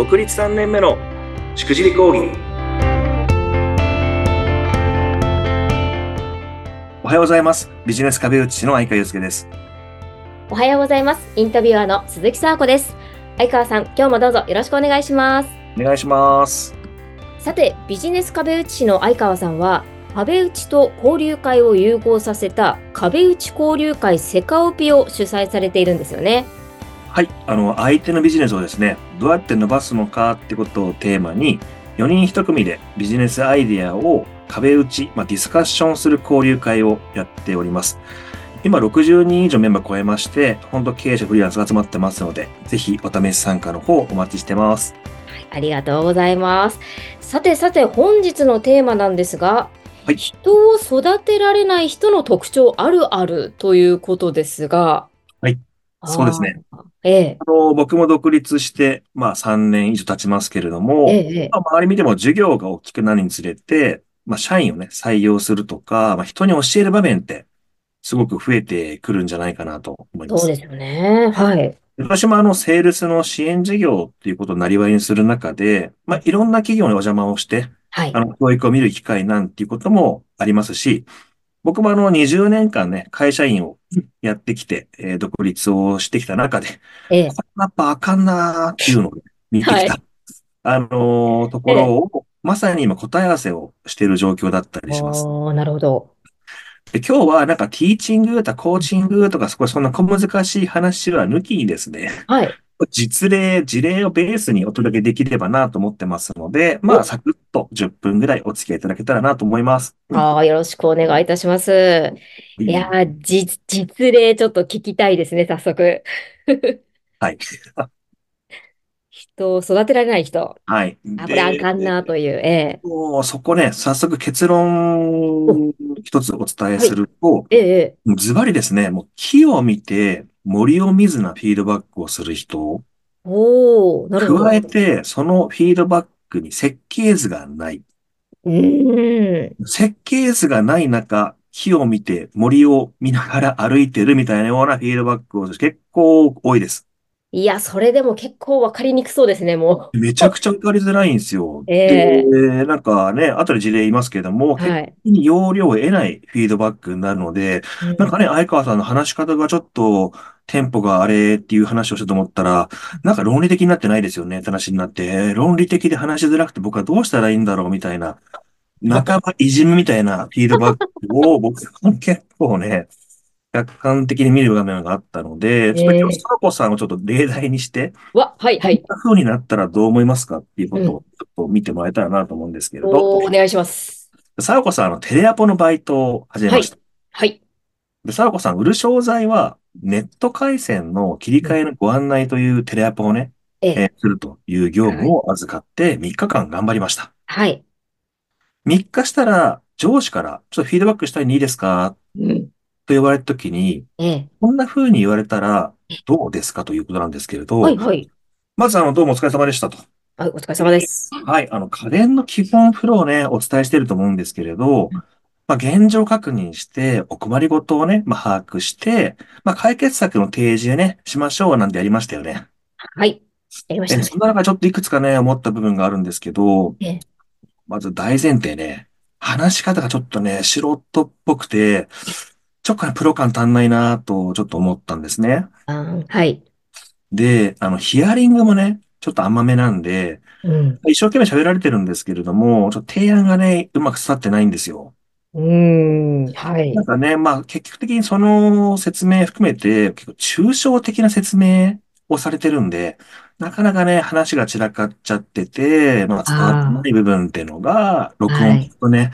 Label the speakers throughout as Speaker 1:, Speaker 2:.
Speaker 1: 独立3年目のしくじり講義おはようございますビジネス壁打ちの相川祐介です
Speaker 2: おはようございます。インタビュアーの鈴木沙子です。相川さん、今日もどうぞよろしくお願いします。
Speaker 1: お願いします
Speaker 2: さて、ビジネス壁打ち師の相川さんは、壁打ちと交流会を融合させた壁打ち交流会セカオピを主催されているんですよね。
Speaker 1: はいあの相手のビジネスをですねどうやって伸ばすのかってことをテーマに4人1組でビジネスアイデアを壁打ち、まあ、ディスカッションする交流会をやっております今60人以上メンバー超えまして、本当経営者フリーランスが集まってますので、ぜひお試し参加の方お待ちしてます。
Speaker 2: ありがとうございます。さてさて、本日のテーマなんですが、
Speaker 1: はい
Speaker 2: 人を育てられない人の特徴あるあるということですが。
Speaker 1: はいそうですね。
Speaker 2: ええ、
Speaker 1: あの僕も独立して、まあ3年以上経ちますけれども、
Speaker 2: ええ、ええ。
Speaker 1: まあ、周り見ても授業が大きくなるにつれて、まあ社員をね、採用するとか、まあ人に教える場面ってすごく増えてくるんじゃないかなと思います。
Speaker 2: そうですよね。はい。
Speaker 1: 私もあの、セールスの支援事業っていうことをなりわいにする中で、まあいろんな企業にお邪魔をして、
Speaker 2: はい
Speaker 1: あ。の、教育を見る機会なんていうこともありますし、僕もあの、20年間ね、会社員をやってきて、えー独立をしてきた中で、
Speaker 2: ええ。
Speaker 1: これやっぱあかんなーっていうのをね 見てきた、
Speaker 2: は
Speaker 1: あのーところを、まさに今答え合わせをしている状況だったりします。
Speaker 2: なるほど。
Speaker 1: で、今日はなんかティーチングとかコーチングとか少しそんな小難しい話は抜きにですね、
Speaker 2: はい。
Speaker 1: 実例、事例をベースにお届けできればなと思ってますので、ま
Speaker 2: お
Speaker 1: あ、サクッと10分ぐらいお付き合いいただけたらなと思います。
Speaker 2: ああ、よろしくお願いいたします。いやー、じ、実例ちょっと聞きたいですね、早速。
Speaker 1: はい。
Speaker 2: 人を育てられない人。
Speaker 1: はい。
Speaker 2: あ、これあかんなという。え
Speaker 1: もうそこね、早速結論一つお伝えすると、
Speaker 2: え。ええ、ええ。
Speaker 1: ズバリですね、もう木を見て森を見ずなフィードバックをする人、
Speaker 2: おー、なるほど。
Speaker 1: 加えてそのフィードバックに設計図がない。
Speaker 2: うーん。
Speaker 1: 設計図がない中、木を見て森を見ながら歩いてるみたいなようなフィードバックを結構多いです。
Speaker 2: いや、それでも結構わかりにくそうですね、も
Speaker 1: めちゃくちゃわかりづらいんですよ。
Speaker 2: ええ
Speaker 1: で、なんかね、後で事例言いますけども、
Speaker 2: う。はい。
Speaker 1: に要領を得ないフィードバックになるので、
Speaker 2: うん
Speaker 1: なんかね、相川さんの話し方がちょっと、テンポがあれっていう話をしたと思ったら、なんか論理的になってないですよねって話になって、えー論理的で話しづらくて僕はどうしたらいいんだろうみたいな、半ばいじめみたいなフィードバックを僕は結構ね、客観的に見る場面があったので、ちょっと今日、さこさんをちょっと例題にして、
Speaker 2: わ、はい、はい。
Speaker 1: こんな風になったらどう思いますかっていうことをちょっと見てもらえたらなと思うんですけれど、
Speaker 2: おー、お願いします。
Speaker 1: さわこさん、あの、テレアポのバイトを始めました。
Speaker 2: はい。
Speaker 1: で、さわこさん、売る商材は、ネット回線の切り替えのご案内というテレアポをね、
Speaker 2: ええ。
Speaker 1: えーするという業務を預かって3日間頑張りました。
Speaker 2: はい。
Speaker 1: 3日したら、上司から、ちょっとフィードバックしたいにいいですか？
Speaker 2: うん。
Speaker 1: と言われたときに、
Speaker 2: ええ。
Speaker 1: こんな風に言われたら、どうですかということなんですけれど、
Speaker 2: はい、はい。
Speaker 1: まず、あの、どうもお疲れ様でしたと。
Speaker 2: はい、お疲れ様です。
Speaker 1: はい、あの、家電の基本フローをね、お伝えしていると思うんですけれど、まあ、現状確認して、お困りごとをね、まあ、把握して、まあ、解決策の提示をね、しましょうなんてやりましたよね。
Speaker 2: はい。やりましたね
Speaker 1: えそ。んな中、ちょっといくつかね、思った部分があるんですけど
Speaker 2: ええ、
Speaker 1: まず大前提ね、話し方がちょっとね、素人っぽくて、ちょっとね、プロ感足んないなと、ちょっと思ったんですね。
Speaker 2: はい。
Speaker 1: で、あの、ヒアリングもね、ちょっと甘めなんで、
Speaker 2: うん。
Speaker 1: 一生懸命喋られてるんですけれども、ちょっと提案がね、うまく伝わってないんですよ。
Speaker 2: うーん。はい
Speaker 1: なん。かね、まあ、結局的にその説明含めて、結構抽象的な説明をされてるんで、なかなかね、話が散らかっちゃってて、まあ、伝わってない部分っていうのが、録音とね、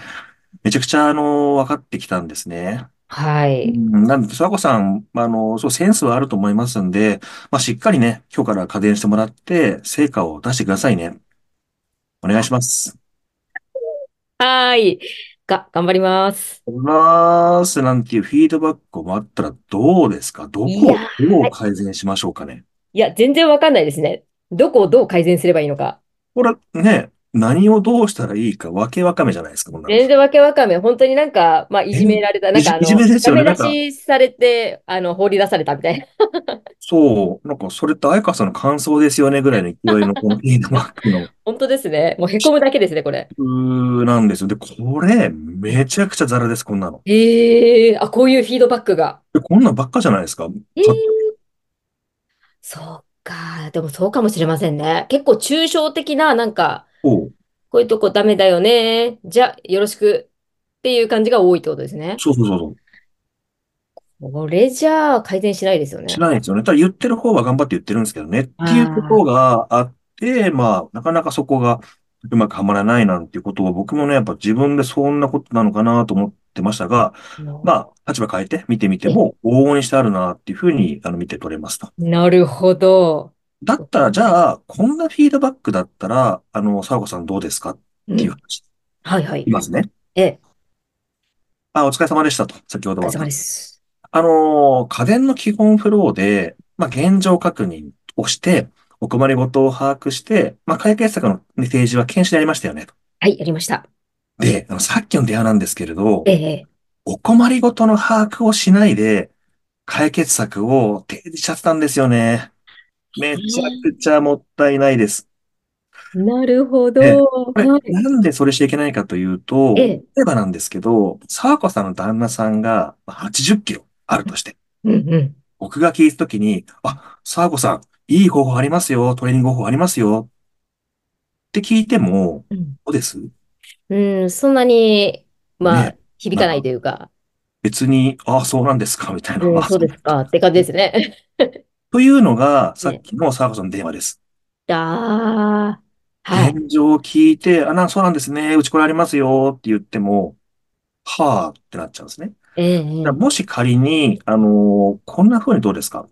Speaker 1: めちゃくちゃ、あの、分かってきたんですね。う
Speaker 2: はい。
Speaker 1: んなんで、諏訪子さん、あの、そう、センスはあると思いますんで、まあ、しっかりね、今日から家電してもらって、成果を出してくださいね。お願いします。
Speaker 2: はい。が、頑張ります。
Speaker 1: おらーすなんていうフィードバックをもらったらどうですか？どこをどう改善しましょうかね？
Speaker 2: いや、全然わかんないですね。どこをどう改善すればいいのか。
Speaker 1: これね、何をどうしたらいいかわけわかめじゃないですか、こんなの
Speaker 2: 全然わけわかんない。本当になんか、まあ、いじめられた。なんか、あの、
Speaker 1: いじめですよね
Speaker 2: 出しされて、あの、放り出されたみたいな。
Speaker 1: そう、なんかそれって相川さんの感想ですよねぐらいの勢いのこのフィードバックの
Speaker 2: 本当ですね。もうへこむだけですね、これ。
Speaker 1: うーなんですよ。で、これ、めちゃくちゃザラです、こんなの。
Speaker 2: ええあ、こういうフィードバックが。
Speaker 1: でこんなんばっかじゃないですか。
Speaker 2: ええそうか。でもそうかもしれませんね。結構抽象的な、なんか、こういうとこダメだよね。じゃあ、よろしくっていう感じが多いってことですね。
Speaker 1: そうそうそうそう。
Speaker 2: これじゃあ改善しないですよ
Speaker 1: し
Speaker 2: ね。
Speaker 1: ないですよね。ただ言ってる方は頑張って言ってるんですけどね。っていうこと
Speaker 2: あ
Speaker 1: があって、まあ、なかなかそこがうまくはまらないなんていうことを僕もね、やっぱ自分でそんなことなのかなと思ってましたが、まあ、立場変えて見てみても、往々にしてあるなっていうふうに、あの、見て取れますと。
Speaker 2: なるほど。
Speaker 1: だったら、じゃあ、こんなフィードバックだったら、あの、沢子さんどうですか？っていう
Speaker 2: うん。
Speaker 1: 話。
Speaker 2: はいはい。
Speaker 1: いますね。
Speaker 2: ええ、
Speaker 1: あ、お疲れ様でしたと。先ほどは。
Speaker 2: お疲れ様です。
Speaker 1: あの、家電の基本フローで、まあ、現状確認をして、お困りごとを把握して、まあ、解決策のね提示は研修でやりましたよねと。
Speaker 2: はい、やりました。
Speaker 1: で、あの、さっきの電話なんですけれど、
Speaker 2: ええ、
Speaker 1: お困りごとの把握をしないで、解決策を提示しちゃったんですよね。めちゃくちゃもったいないです。
Speaker 2: なるほ
Speaker 1: で、
Speaker 2: ど。
Speaker 1: なんでそれしちゃいけないかというと、
Speaker 2: ええ、
Speaker 1: 例えばなんですけど、沢子さんの旦那さんが80キロあるとして、
Speaker 2: うんうん。
Speaker 1: 僕が聞いたときに、あ、沢子さん、いい方法ありますよ、トレーニング方法ありますよって聞いても、
Speaker 2: うん
Speaker 1: どうです？
Speaker 2: うん、そんなに、まあ、
Speaker 1: ね、
Speaker 2: 響かないというか、
Speaker 1: 別に、ああ、そうなんですかみたいな。
Speaker 2: うん、
Speaker 1: そう
Speaker 2: ですかって感じですね。
Speaker 1: というのが、さっ
Speaker 2: ね。
Speaker 1: きの沢子さんの電話です。
Speaker 2: ああ、はい。
Speaker 1: 現状を聞いて、あ、な、そうなんですね。うちこれありますよって言っても、はあってなっちゃうんですね。
Speaker 2: ええ、
Speaker 1: もし仮に、あのーこんな風にどうですか？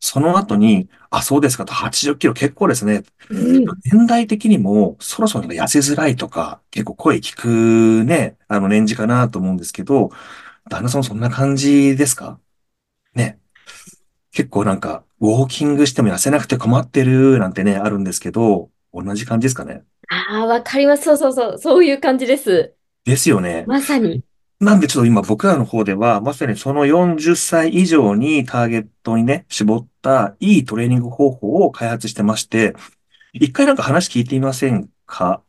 Speaker 1: その後に、あ、そうですかと、80キロ結構ですね。
Speaker 2: うん。
Speaker 1: 年代的にも、そろそろ痩せづらいとか、結構声聞くね、あの年次かなと思うんですけど、旦那さんもそんな感じですか？ね。結構なんか、ウォーキングしても痩せなくて困ってるなんてね、あるんですけど、同じ感じですかね。
Speaker 2: ああ、わかります。そうそうそう。そういう感じです。
Speaker 1: ですよね。
Speaker 2: まさに。
Speaker 1: なんでちょっと今僕らの方では、まさにその40歳以上にターゲットにね、絞ったいいトレーニング方法を開発してまして、一回なんか話聞いてみませんか？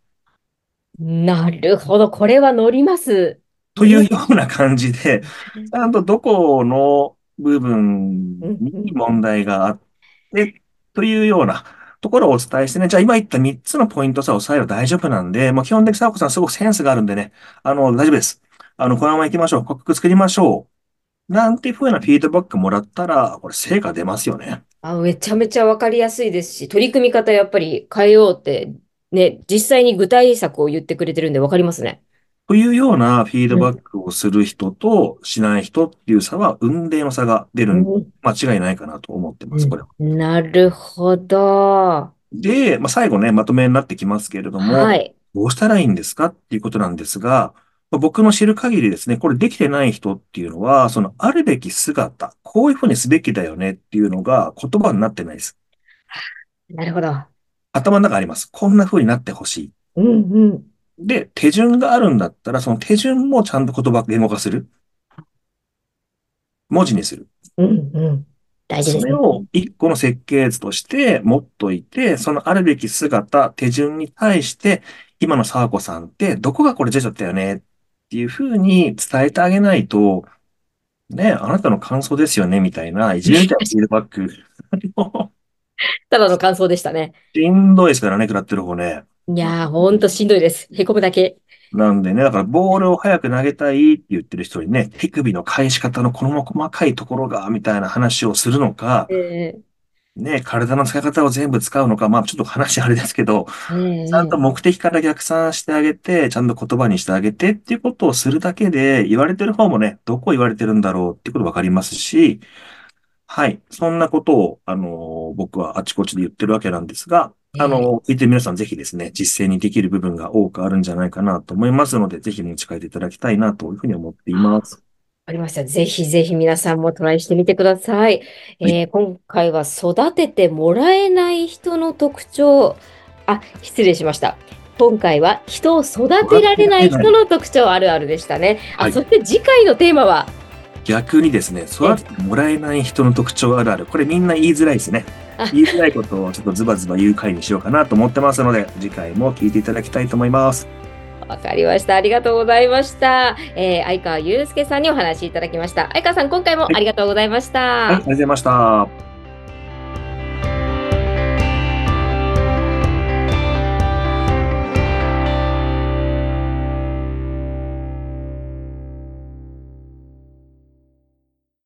Speaker 2: なるほど。これは乗ります。
Speaker 1: という
Speaker 2: ね。
Speaker 1: ような感じで、ちゃんとどこの部分
Speaker 2: うん
Speaker 1: に
Speaker 2: うん
Speaker 1: 問題があって、というようなところをお伝えしてね、じゃあ今言った3つのポイントさえ押さえれば大丈夫なんで、もう基本的に佐和子さんすごくセンスがあるんでね、あの、大丈夫です。あの、このまま行きましょう。克服作りましょう。なんていう風なフィードバックもらったら、これ成果出ますよね。
Speaker 2: あ、めちゃめちゃわかりやすいですし、取り組み方やっぱり変えようって、ね、実際に具体策を言ってくれてるんでわかりますね。
Speaker 1: というようなフィード
Speaker 2: うん。
Speaker 1: バックをする人としない人っていう差は、雲泥の差が出る、
Speaker 2: うん
Speaker 1: 間違いないかなと思ってます、これは。
Speaker 2: うんなるほど。
Speaker 1: で、まあ、最後ね、まとめになってきますけれども、
Speaker 2: はい。
Speaker 1: どうしたらいいんですかっていうことなんですが、まあ僕の知る限りですね、これできてない人っていうのは、そのあるべき姿、こういうふうにすべきだよねっていうのが言葉になってないです。
Speaker 2: なるほど。
Speaker 1: 頭の中あります。こんなふうになってほしい。
Speaker 2: うんうん。
Speaker 1: で、手順があるんだったら、その手順もちゃんと言葉、言語化する。文字にする。
Speaker 2: うんうん。大事ですね。
Speaker 1: それを一個の設計図として持っといて、そのあるべき姿、手順に対して、今の沢子さんってどこがこれ出ちゃったよねっていうふうに伝えてあげないと、ね、あなたの感想ですよねみたいな、いじめみたいなフィードバック。
Speaker 2: ただの感想でしたね。
Speaker 1: しんどいですからね、食らってる方ね。
Speaker 2: いやー、ほんとしんどいです。へこむだけ。
Speaker 1: なんでね、だからボールを早く投げたいって言ってる人にね、手首の返し方のこの細かいところが、みたいな話をするのか、
Speaker 2: え
Speaker 1: ね、体の使い方を全部使うのか、まあちょっと話あれですけど、
Speaker 2: え
Speaker 1: ちゃんと
Speaker 2: ええ
Speaker 1: 目的から逆算してあげて、ちゃんと言葉にしてあげてっていうことをするだけで、言われてる方もね、どこ言われてるんだろうっていうことわかりますし、はい。そんなことを、あの、僕はあちこちで言ってるわけなんですが、あ
Speaker 2: ええ
Speaker 1: の、聞いてる皆さんぜひですね、実践にできる部分が多くあるんじゃないかなと思いますので、ぜひ持ち帰っていただきたいなというふうに思っていま
Speaker 2: あ
Speaker 1: す。
Speaker 2: ありました。ぜひぜひ皆さんもトライしてみてください。
Speaker 1: はい。
Speaker 2: えー今回は育ててもらえない人の特徴。あ、失礼しました。今回は人を育て
Speaker 1: 育て
Speaker 2: られない
Speaker 1: られない。
Speaker 2: 人の特徴あるあるでしたね。あ、
Speaker 1: はい。
Speaker 2: そして次回のテーマは
Speaker 1: 逆にですね、育ててもらえない人の特徴あるある。これみんな言いづらいですね
Speaker 2: あ。
Speaker 1: 言いづらいことをちょっとズバズバ言う回にしようかなと思ってますので、次回も聞いていただきたいと思います。
Speaker 2: わかりました。ありがとうございました。えー、相川祐介さんにお話しいただきました。相川さん、今回もありがとうございました。
Speaker 1: はい、ありがとうございました。